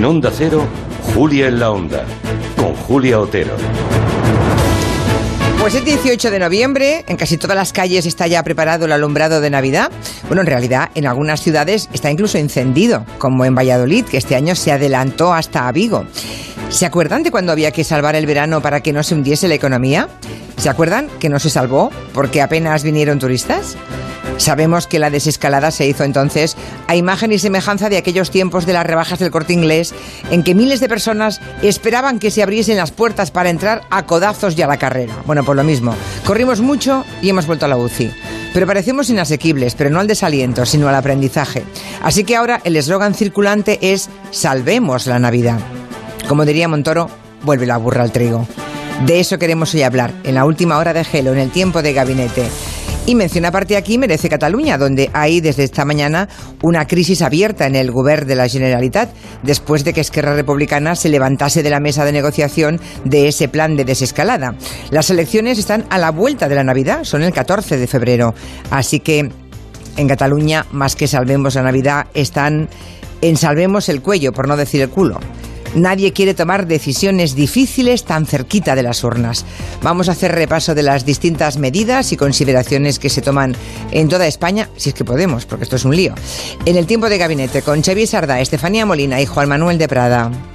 En Onda Cero, Julia en la Onda, con Julia Otero. Pues el 18 de noviembre, en casi todas las calles está ya preparado el alumbrado de Navidad. Bueno, en realidad en algunas ciudades está incluso encendido, como en Valladolid, que este año se adelantó hasta Vigo. ¿Se acuerdan de cuando había que salvar el verano para que no se hundiese la economía? ¿Se acuerdan que no se salvó porque apenas vinieron turistas? Sabemos que la desescalada se hizo entonces a imagen y semejanza de aquellos tiempos de las rebajas del corte inglés en que miles de personas esperaban que se abriesen las puertas para entrar a codazos y a la carrera. Bueno, por lo mismo, corrimos mucho y hemos vuelto a la UCI. Pero parecemos inasequibles, pero no al desaliento, sino al aprendizaje. Así que ahora el eslogan circulante es Salvemos la Navidad. Como diría Montoro, vuelve la burra al trigo. De eso queremos hoy hablar, en la última hora de Gelo, en el tiempo de gabinete. Y mención aparte aquí merece Cataluña, donde hay desde esta mañana una crisis abierta en el Govern de la Generalitat, después de que Esquerra Republicana se levantase de la mesa de negociación de ese plan de desescalada. Las elecciones están a la vuelta de la Navidad, son el 14 de febrero. Así que en Cataluña, más que salvemos la Navidad, están en salvemos el cuello, por no decir el culo. Nadie quiere tomar decisiones difíciles tan cerquita de las urnas. Vamos a hacer repaso de las distintas medidas y consideraciones que se toman en toda España, si es que podemos, porque esto es un lío. En el tiempo de gabinete, con Xavier Sardá, Estefanía Molina y Juan Manuel de Prada.